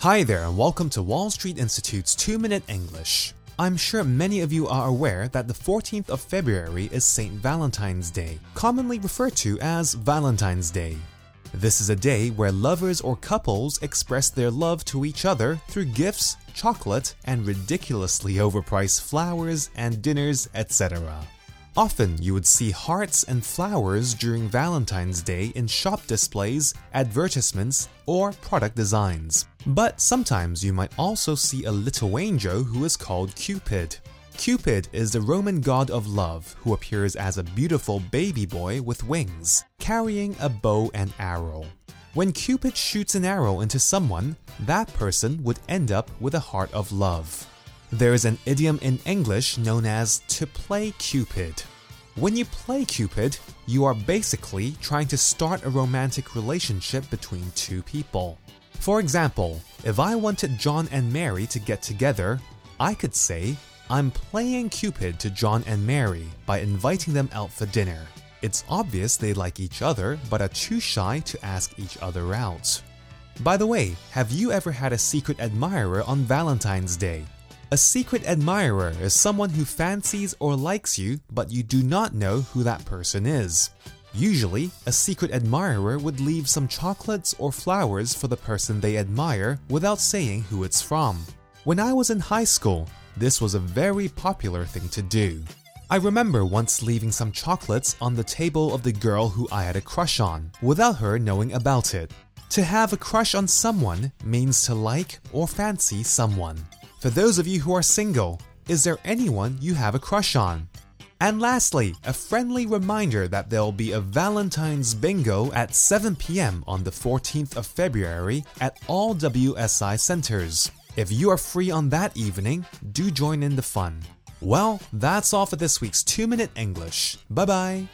Hi there, and welcome to Wall Street Institute's 2 Minute English. I'm sure many of you are aware that the 14th of February is St. Valentine's Day, commonly referred to as Valentine's Day. This is a day where lovers or couples express their love to each other through gifts, chocolate, and ridiculously overpriced flowers and dinners, etc. Often you would see hearts and flowers during Valentine's Day in shop displays, advertisements, or product designs. But sometimes you might also see a little angel who is called Cupid. Cupid is the Roman god of love who appears as a beautiful baby boy with wings, carrying a bow and arrow. When Cupid shoots an arrow into someone, that person would end up with a heart of love. There is an idiom in English known as to play Cupid. When you play Cupid, you are basically trying to start a romantic relationship between two people. For example, if I wanted John and Mary to get together, I could say, I'm playing Cupid to John and Mary by inviting them out for dinner. It's obvious they like each other but are too shy to ask each other out. By the way, have you ever had a secret admirer on Valentine's Day? A secret admirer is someone who fancies or likes you, but you do not know who that person is. Usually, a secret admirer would leave some chocolates or flowers for the person they admire without saying who it's from. When I was in high school, this was a very popular thing to do. I remember once leaving some chocolates on the table of the girl who I had a crush on, without her knowing about it. To have a crush on someone means to like or fancy someone. For those of you who are single, is there anyone you have a crush on? And lastly, a friendly reminder that there'll be a Valentine's bingo at 7 pm on the 14th of February at all WSI centers. If you are free on that evening, do join in the fun. Well, that's all for this week's 2 Minute English. Bye bye.